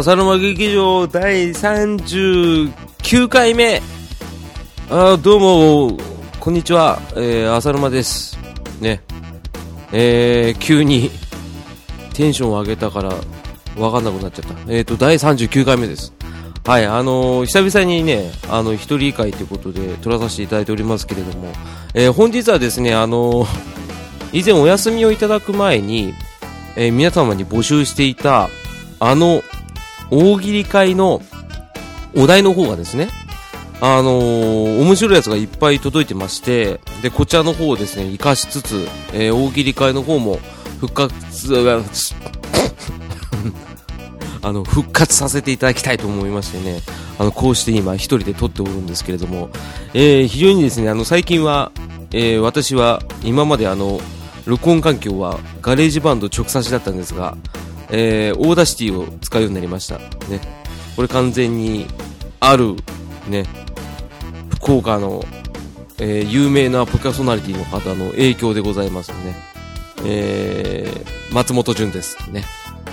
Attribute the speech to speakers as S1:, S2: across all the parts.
S1: 浅沼劇場第39回目。あどうも、こんにちは、えー、浅沼です。ね。えー、急にテンションを上げたからわかんなくなっちゃった。えっ、ー、と、第39回目です。はい、あのー、久々にね、あの、一人会ということで撮らさせていただいておりますけれども、えー、本日はですね、あの、以前お休みをいただく前に、え、皆様に募集していた、あの、大喜利会のお題の方がですね、あのー、面白いやつがいっぱい届いてまして、で、こちらの方をですね、活かしつつ、えー、大喜利会の方も復活、あの、復活させていただきたいと思いましてね、あの、こうして今一人で撮っておるんですけれども、えー、非常にですね、あの、最近は、えー、私は今まであの、録音環境は GarageBand 直差しだったんですが、えー、 Audacity を使うようになりました。ね。これ完全に、ある、ね、福岡の、えー、有名なポキャソナリティの方の影響でございますね。えー、松本潤です。ね。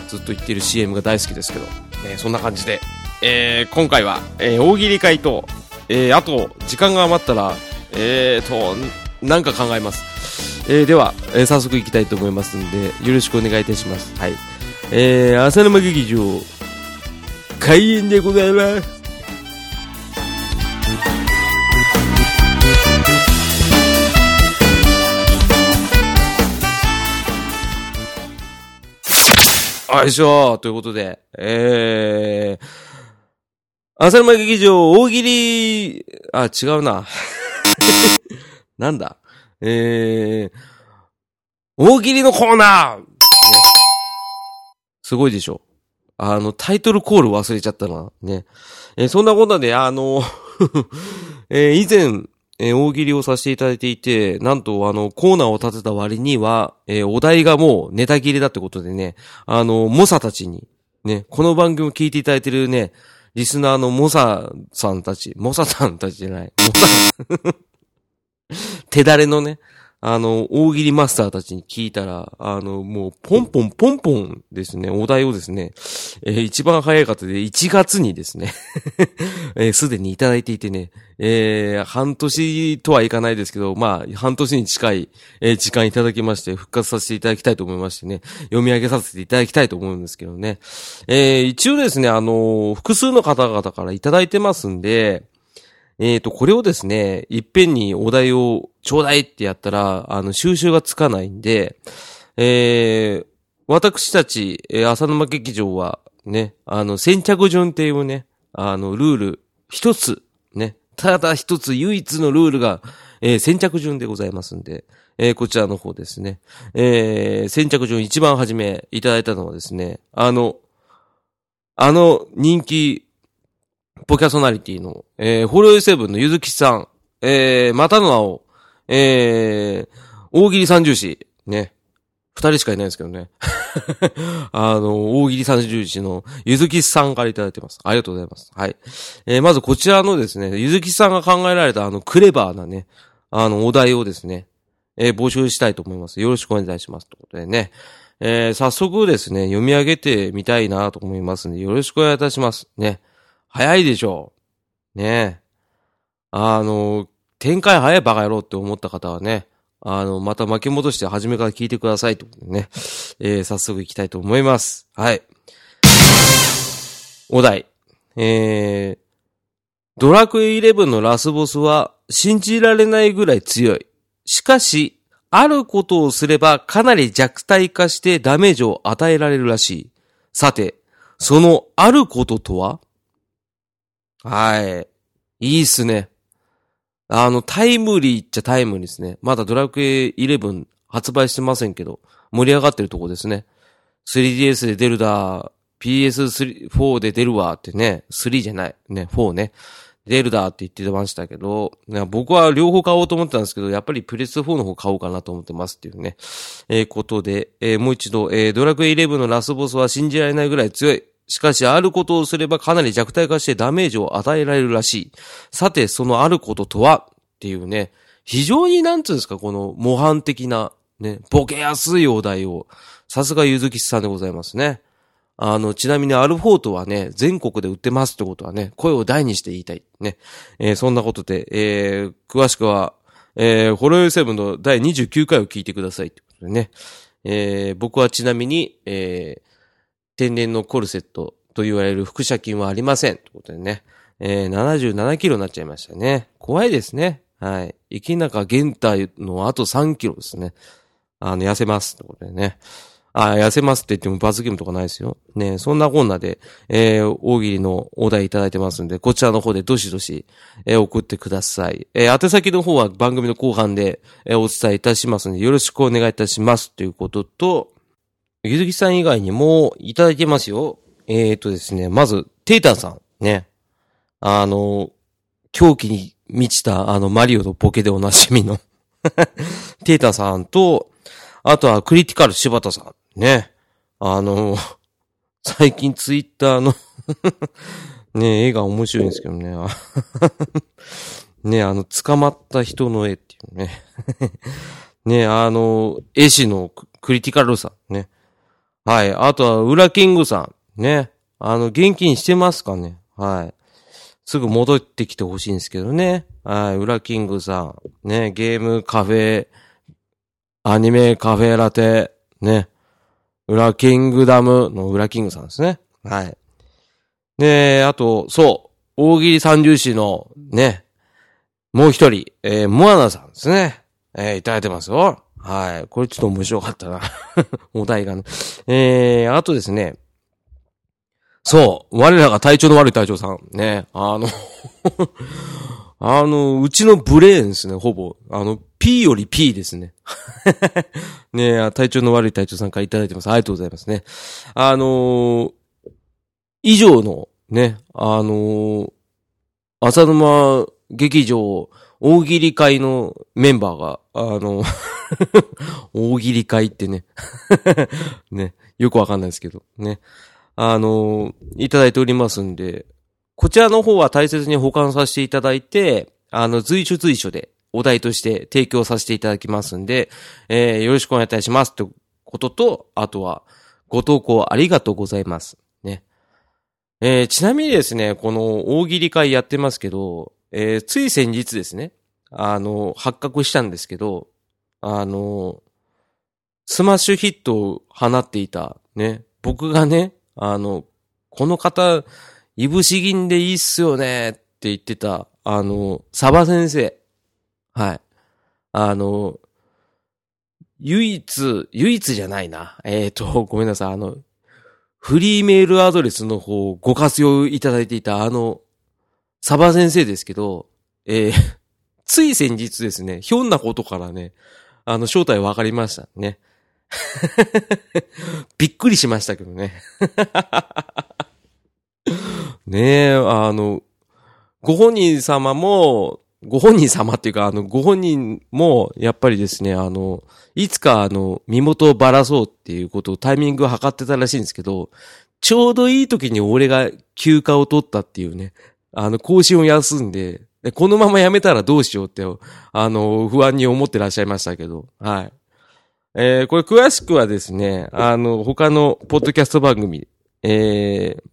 S1: ずっと言ってる CM が大好きですけど、え、そんな感じで、えー、今回は、えー、大喜利回と、えー、あと、時間が余ったら、えーと、なんか考えます。えー、では、えー、早速行きたいと思いますんで、よろしくお願いいたします。はい。えー、浅沼劇場、開演でございます。よいしょということで、えー、浅沼劇場大喜利、あ、違うな。なんだ？えー、大喜利のコーナーすごいでしょ。あの、タイトルコール忘れちゃったな。ね。えー、そんなことで、あの えー、以前、えー、大喜利をさせていただいていて、なんと、あの、コーナーを立てた割には、えー、お題がもうネタ切れだってことでね、あの、モサたちに、ね、この番組を聞いていただいてるね、リスナーのモサさんたち、モサさんたちじゃない、モサ 手だれのね、あの、大喜利マスターたちに聞いたら、あの、もう、ポンポンポンポンですね、お題をですね、えー、一番早い方で1月にですね えす、でにいただいていてね、えー、半年とはいかないですけど、まあ、半年に近い、えー、時間いただきまして、復活させていただきたいと思いましてね、読み上げさせていただきたいと思うんですけどね。えー、一応ですね、あの、複数の方々からいただいてますんで、えっ、ー、と、これをですね、いっぺんにお題をちょうだいってやったら、あの、収集がつかないんで、えー、私たち、えー、浅沼劇場は、ね、あの、先着順っていうね、あの、ルール、一つ、ね、ただ一つ唯一のルールが、えー、先着順でございますんで、えー、こちらの方ですね。えー、先着順一番初めいただいたのはですね、あの、あの人気ポキャソナリティの、えー、ホロヨセブンのゆずきさん、えー、またの名を、えー、大喜利三重士、ね。二人しかいないんですけどね。あの、大喜利三重士のゆずきさんからいただいてます。ありがとうございます。はい。えー、まずこちらのですね、ゆずきさんが考えられたあの、クレバーなね、あの、お題をですね、えー、募集したいと思います。よろしくお願いします。ということでね。えー、早速ですね、読み上げてみたいなと思いますんで、よろしくお願いいたします。ね。早いでしょう。ねえあの、展開早いバカ野郎って思った方はね、あの、また巻き戻して初めから聞いてくださいとね、えー、早速行きたいと思います。はい。お題。えー、ドラクエ11のラスボスは信じられないぐらい強い。しかし、あることをすればかなり弱体化してダメージを与えられるらしい。さて、そのあることとは？はい。いいっすね。あの、タイムリーっちゃタイムリーですね。まだドラクエ11発売してませんけど、盛り上がってるとこですね。3DS で出るだ、PS4 で出るわってね、3じゃない。ね、4ね。出るだって言ってましたけど、僕は両方買おうと思ったんですけど、やっぱりプレス4の方買おうかなと思ってますっていうね、えー、ことで、えー、もう一度、えー、ドラクエ11のラスボスは信じられないぐらい強い。しかし、あることをすればかなり弱体化してダメージを与えられるらしい。さて、そのあることとはっていうね、非常になんつうんですか、この模範的な、ね、ボケやすいお題を、さすがゆずきさんでございますね。あの、ちなみにアルフォートはね、全国で売ってますってことはね、声を大にして言いたい。ね。えー、そんなことで、えー、詳しくは、えー、ホロヨイセブンの第29回を聞いてくださいってことでね。えー、僕はちなみに、えー、天然のコルセットと言われる腹斜筋はありません。ということでね。えー、77キロになっちゃいましたね。怖いですね。はい。池中玄太のあと3キロですね。あの、痩せます。ということでね。あ、痩せますって言っても罰ゲームとかないですよ。ねそんなこんなで、えー、大喜利のお題いただいてますんで、こちらの方でどしどし、えー、送ってください。えー、宛先の方は番組の後半で、えー、お伝えいたしますので、よろしくお願いいたします。ということと、ゆずきさん以外にもいただいてますよ。えーとですね、まず、テータンさん。ね。あの、狂気に満ちた、あの、マリオのボケでおなじみの テータンさんと、あとはクリティカル柴田さん。ね。あの、最近ツイッターの ね、絵が面白いんですけどね。ね、あの、捕まった人の絵っていうね。ね、あの、絵師のクリティカルさんね。はい。あとは、ウラキングさん。ね。あの、元気にしてますかね。はい。すぐ戻ってきてほしいんですけどね。はい。ウラキングさん。ね。ゲーム、カフェ、アニメ、カフェラテ。ね。裏キングダムの裏キングさんですね。はい。で、あと、そう、大喜利三重士のね、もう一人、えー、モアナさんですね。えー、いただいてますよ。はい。これちょっと面白かったな。お題がね。えー、あとですね。そう、我らが体調の悪い隊長さん。ね、あの あの、うちのブレーンですね、ほぼ。あの、P より P ですね。ね体調の悪い隊長さんからいただいてます。ありがとうございますね。あのー、以上の、ね、あのー、浅沼劇場大喜利会のメンバーが、あの、大喜利会ってね ね、よくわかんないですけど、ね。あの、いただいておりますんで、こちらの方は大切に保管させていただいて、あの、随所随所でお題として提供させていただきますんで、えー、よろしくお願いいたしますってことと、あとは、ご投稿ありがとうございます。ね。えー、ちなみにですね、この大喜利会やってますけど、えー、つい先日ですね、あの、発覚したんですけど、あの、スマッシュヒットを放っていた、ね、僕がね、あの、この方、いぶし銀でいいっすよねって言ってた、あの、サバ先生。はい。あの、唯一、唯一じゃないな。えっ、ー、と、ごめんなさい。あの、フリーメールアドレスの方をご活用いただいていたあの、サバ先生ですけど、えー、つい先日ですね、ひょんなことからね、あの、正体分かりましたね。びっくりしましたけどね。ねえ、あの、ご本人様も、ご本人様っていうか、あの、ご本人も、やっぱりですね、あの、いつかあの、身元をばらそうっていうことをタイミングを測ってたらしいんですけど、ちょうどいい時に俺が休暇を取ったっていうね、あの、更新を休んで、このまま辞めたらどうしようって、あの、不安に思ってらっしゃいましたけど、はい。えー、これ詳しくはですね、あの、他のポッドキャスト番組、えー、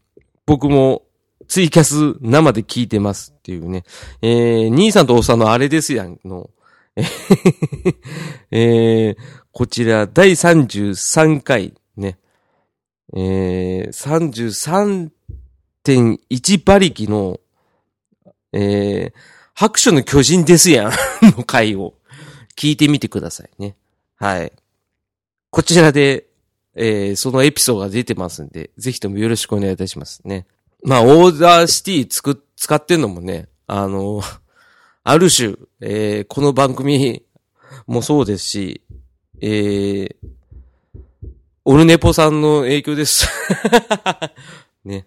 S1: 僕もツイキャス生で聞いてますっていうね。えー、兄さんとおっさんのあれですやんの、えー、こちら第33回ね。えー、33.1馬力の、えー、拍手の巨人ですやん の回を聞いてみてくださいね。はい。こちらで、えー、そのエピソードが出てますんで、ぜひともよろしくお願いいたしますね。まあ、 Audacity つく、使ってんのもね、あの、ある種、えー、この番組もそうですし、えー、オルネポさんの影響です。ね。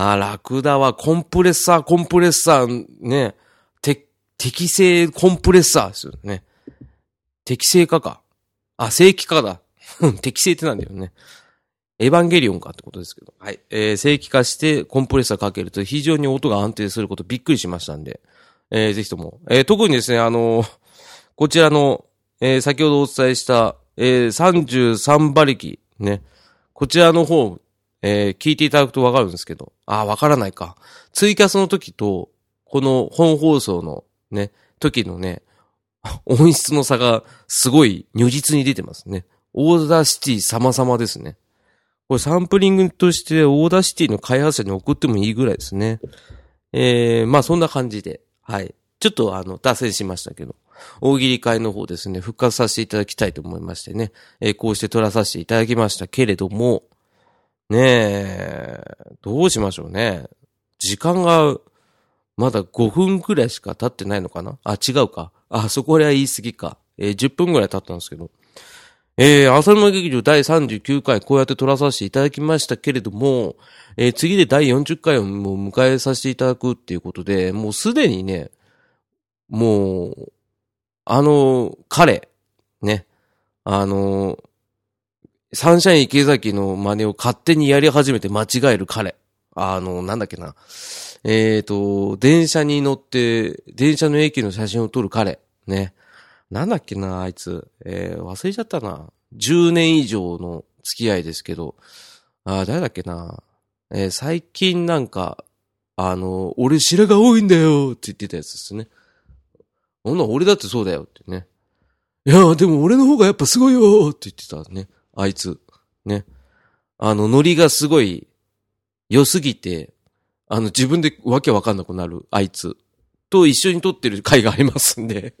S1: あ、ラクダはコンプレッサー、コンプレッサー、ね。て、適正コンプレッサーですよね。適正化か。あ、正規化だ。適正ってなんだよね。エヴァンゲリオンかってことですけど。はい。えー、正規化してコンプレッサーかけると非常に音が安定することびっくりしましたんで、えー、ぜひとも。えー、特にですね、あのー、こちらの、えー、先ほどお伝えした、えー、33馬力、ね。こちらの方、えー、聞いていただくとわかるんですけど、あ、わからないか。ツイキャスの時と、この本放送のね、時のね、音質の差がすごい如実に出てますね。 Audacity 様々ですね。これサンプリングとして Audacity の開発者に送ってもいいぐらいですね。えー、まあそんな感じで、はい。ちょっとあの、脱線しましたけど、大喜利会の方ですね、復活させていただきたいと思いましてね、えー、こうして撮らさせていただきましたけれども、ねえ、どうしましょうね。時間が、まだ5分くらいしか経ってないのかな？あ、違うか。あ、そこは言い過ぎか。えー、10分くらい経ったんですけど。えー、浅沼劇場第39回こうやって撮らさせていただきましたけれども、えー、次で第40回をもう迎えさせていただくっていうことで、もうすでにね、もう、あの、彼、ね、あの、サンシャイン池崎の真似を勝手にやり始めて間違える彼。あの、なんだっけな。えっ、ー、と、電車に乗って、電車の駅の写真を撮る彼。ね。なんだっけな、あいつ。えー、忘れちゃったな。10年以上の付き合いですけど。あ、誰だっけな。えー、最近なんか、あの、俺白が多いんだよって言ってたやつですね。ほんな俺だってそうだよってね。いや、でも俺の方がやっぱすごいよって言ってたね。あいつ。ね。あの、ノリがすごい良すぎて、あの、自分でわけわかんなくなるあいつと一緒に撮ってる回がありますんで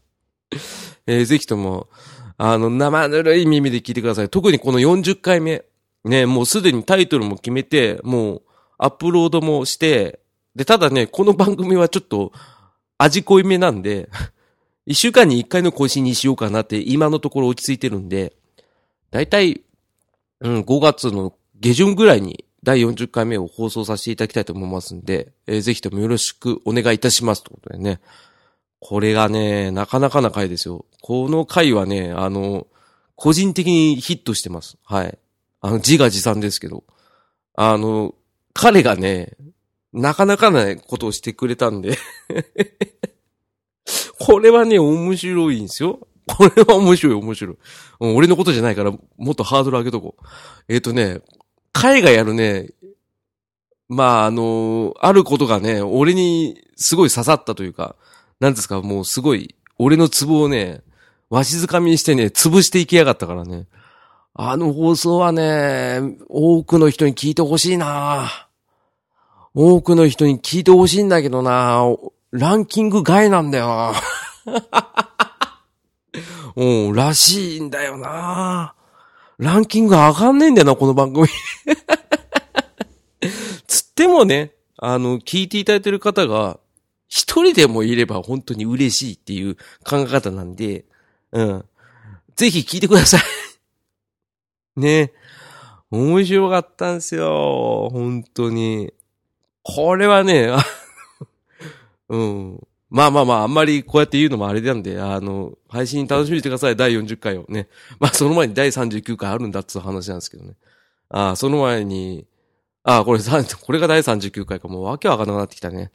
S1: えー、ぜひとも、あの、生ぬるい耳で聞いてください。特にこの40回目。ね、もうすでにタイトルも決めて、もうアップロードもして、で、ただね、この番組はちょっと味濃いめなんで、一週間に一回の更新にしようかなって今のところ落ち着いてるんで、だいたい、うん、5月の下旬ぐらいに第40回目を放送させていただきたいと思いますんで、えー、ぜひともよろしくお願いいたしますということでね。これがね、なかなかな回ですよ。この回はね、あの、個人的にヒットしてます。はい。あの、自画自賛ですけど。あの、彼がね、なかなかなことをしてくれたんで これはね、面白いんですよ。これは面白い、面白い。俺のことじゃないから、もっとハードル上げとこう。えっ、ー、とね、彼がやるね、まあ、あのあることがね、俺にすごい刺さったというか、なんですか、もうすごい、俺のツボをね、わしづかみにしてね、潰していきやがったからね。あの放送はね、多くの人に聞いてほしいな多くの人に聞いてほしいんだけどなランキング外なんだよな うん、らしいんだよなランキング上がんねえんだよな、この番組 つってもね、あの、聞いていただいてる方が、一人でもいれば本当に嬉しいっていう考え方なんで、うん。ぜひ聞いてください ね。面白かったんですよ。本当に。これはね、うん。まあまあまあ、あんまりこうやって言うのもあれなんで、あの、配信楽しみにしてください。第40回をね。まあその前に第39回あるんだっつう話なんですけどね。ああ、その前に、ああ、これ、これが第39回か。もうわけわかんなくなってきたね。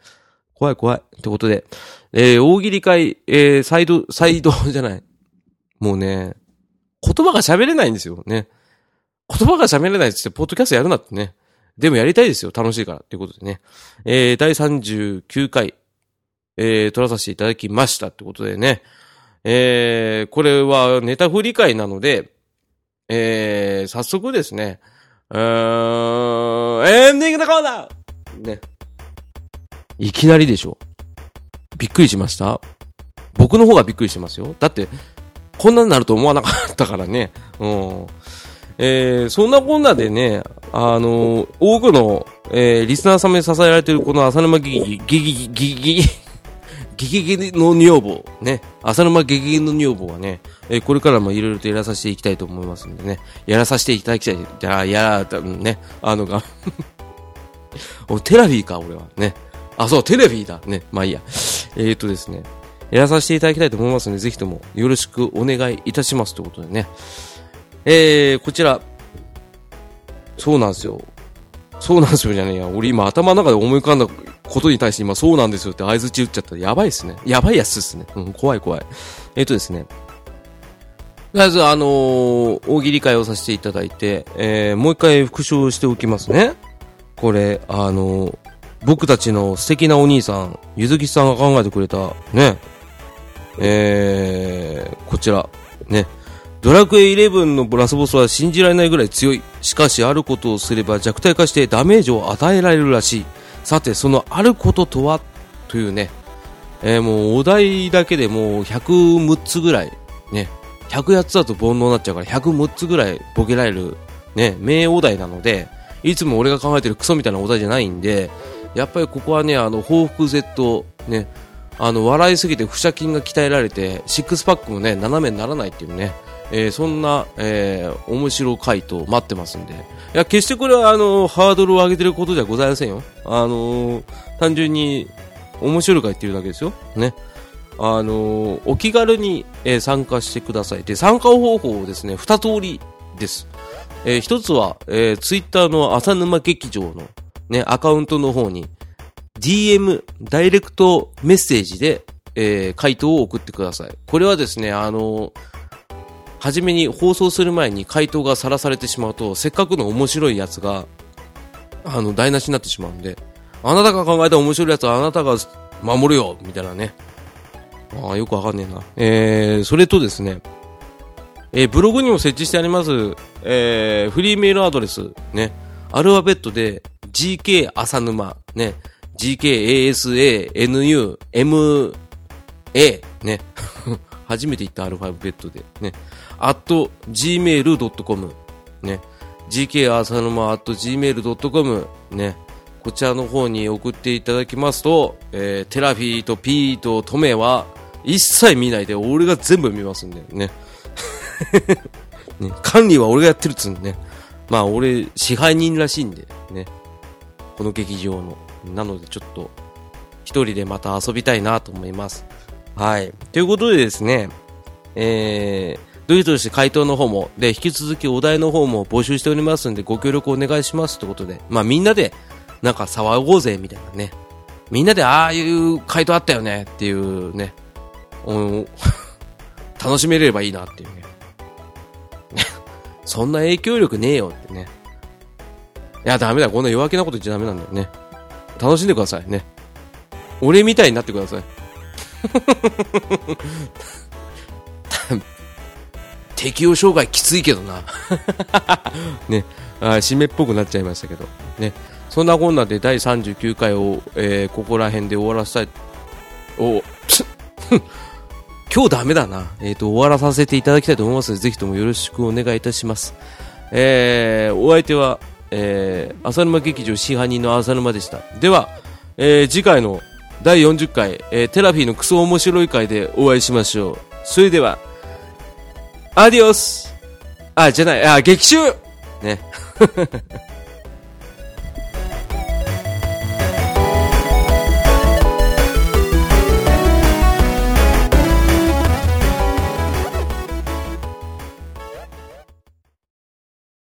S1: 怖い怖い。ってことで、えー、大喜利会、えー、サイド、サイドじゃない。もうね、言葉が喋れないんですよね。言葉が喋れないってって、ポッドキャストやるなってね。でもやりたいですよ。楽しいから。ということでね。えー、第39回、えー、撮らさせていただきました。ってことでね。えー、これはネタ振り会なので、えー、早速ですね。うーん、エンディングのコーナーね。いきなりでしょ。びっくりしました？僕の方がびっくりしてますよ。だって、こんなになると思わなかったからね。うん。えー、そんなこんなでね、あのー、多くの、えー、リスナー様に支えられているこの浅沼ギギ、ギギギギギ、ギギギの女房、ね、浅沼ギギギの女房はね、えー、これからもいろいろとやらさせていきたいと思いますんでね、やらさせていただきたい、じゃあ、やら、ね、あのが お、テラビーか、俺は、ね。あ、そう、テレビだ。ね、まあいいや。えー、っとですね、やらさせていただきたいと思いますので、ぜひともよろしくお願いいたしますということでね。えー、こちら、そうなんですよ。そうなんですよじゃねえや。俺今頭の中で思い浮かんだことに対して今そうなんですよって合図打っちゃったらやばいっすね。やばいやつっすね。うん、怖い怖い。えっ、ー、とですね。とりあえず、あのー、大喜利会をさせていただいて、えー、もう一回復唱しておきますね。これ、あのー、僕たちの素敵なお兄さん、ゆずきさんが考えてくれた、ね、えー、こちら、ね、ドラクエ11のブラスボスは信じられないぐらい強い。しかし、あることをすれば弱体化してダメージを与えられるらしい。さて、そのあることとは？というね、えー、もうお題だけでもう106つぐらい、ね、108つだと煩悩になっちゃうから106つぐらいボケられる、ね、名お題なので、いつも俺が考えてるクソみたいなお題じゃないんで、やっぱりここはね、あの、報復 Z、ね、あの、笑いすぎて腹斜筋が鍛えられて、シックスパックもね、斜めにならないっていうね、えー、そんな、えー、面白回答待ってますんで。いや、決してこれは、あの、ハードルを上げてることじゃございませんよ。あのー、単純に、面白いか言ってるだけですよ。ね。あのー、お気軽に、えー、参加してください。で、参加方法をですね、二通りです。えー、一つは、えー、ツイッターの浅沼劇場の、ね、アカウントの方に、DM、ダイレクトメッセージで、えー、回答を送ってください。これはですね、あのー、初めに放送する前に回答がさらされてしまうと、せっかくの面白いやつが、あの、台無しになってしまうんで、あなたが考えた面白いやつはあなたが守るよみたいなね。ああ、よくわかんねえな。えー、それとですね、えー、ブログにも設置してあります、えー、フリーメールアドレス、ね、アルファベットで、gk 浅沼、ね、gkasanu, ma, ね、初めて言ったアルファベットで、ね、at gmail.com、ね、gk 浅沼 at gmail.com、ね、こちらの方に送っていただきますと、えー、テラフィーとピーとトメは一切見ないで俺が全部見ますんでね。ね管理は俺がやってるっつうんでね。まあ俺支配人らしいんでね。この劇場の。なのでちょっと一人でまた遊びたいなと思います。はい。ということでですね、えー、どういうとして回答の方も、で、引き続きお題の方も募集しておりますんで、ご協力お願いしますってことで、まあみんなでなんか騒ごうぜ、みたいなね。みんなでああいう回答あったよねっていうね、うん、楽しめればいいなっていうね。そんな影響力ねえよってね。いや、ダメだ。こんな弱気なこと言っちゃダメなんだよね。楽しんでくださいね。俺みたいになってください。適応障害きついけどな。ね。あ締めっぽくなっちゃいましたけど。ね。そんなこんなで第39回を、えー、ここら辺で終わらせたい、お、今日ダメだな。えっ、ー、と、終わらさせていただきたいと思いますので、ぜひともよろしくお願いいたします。えー、お相手は、えー、浅沼劇場真犯人の浅沼でした。では、えー、次回の第40回、えー、テラフィーのクソ面白い回でお会いしましょう。それでは、アディオス。あ、じゃない、あ、劇中。ね。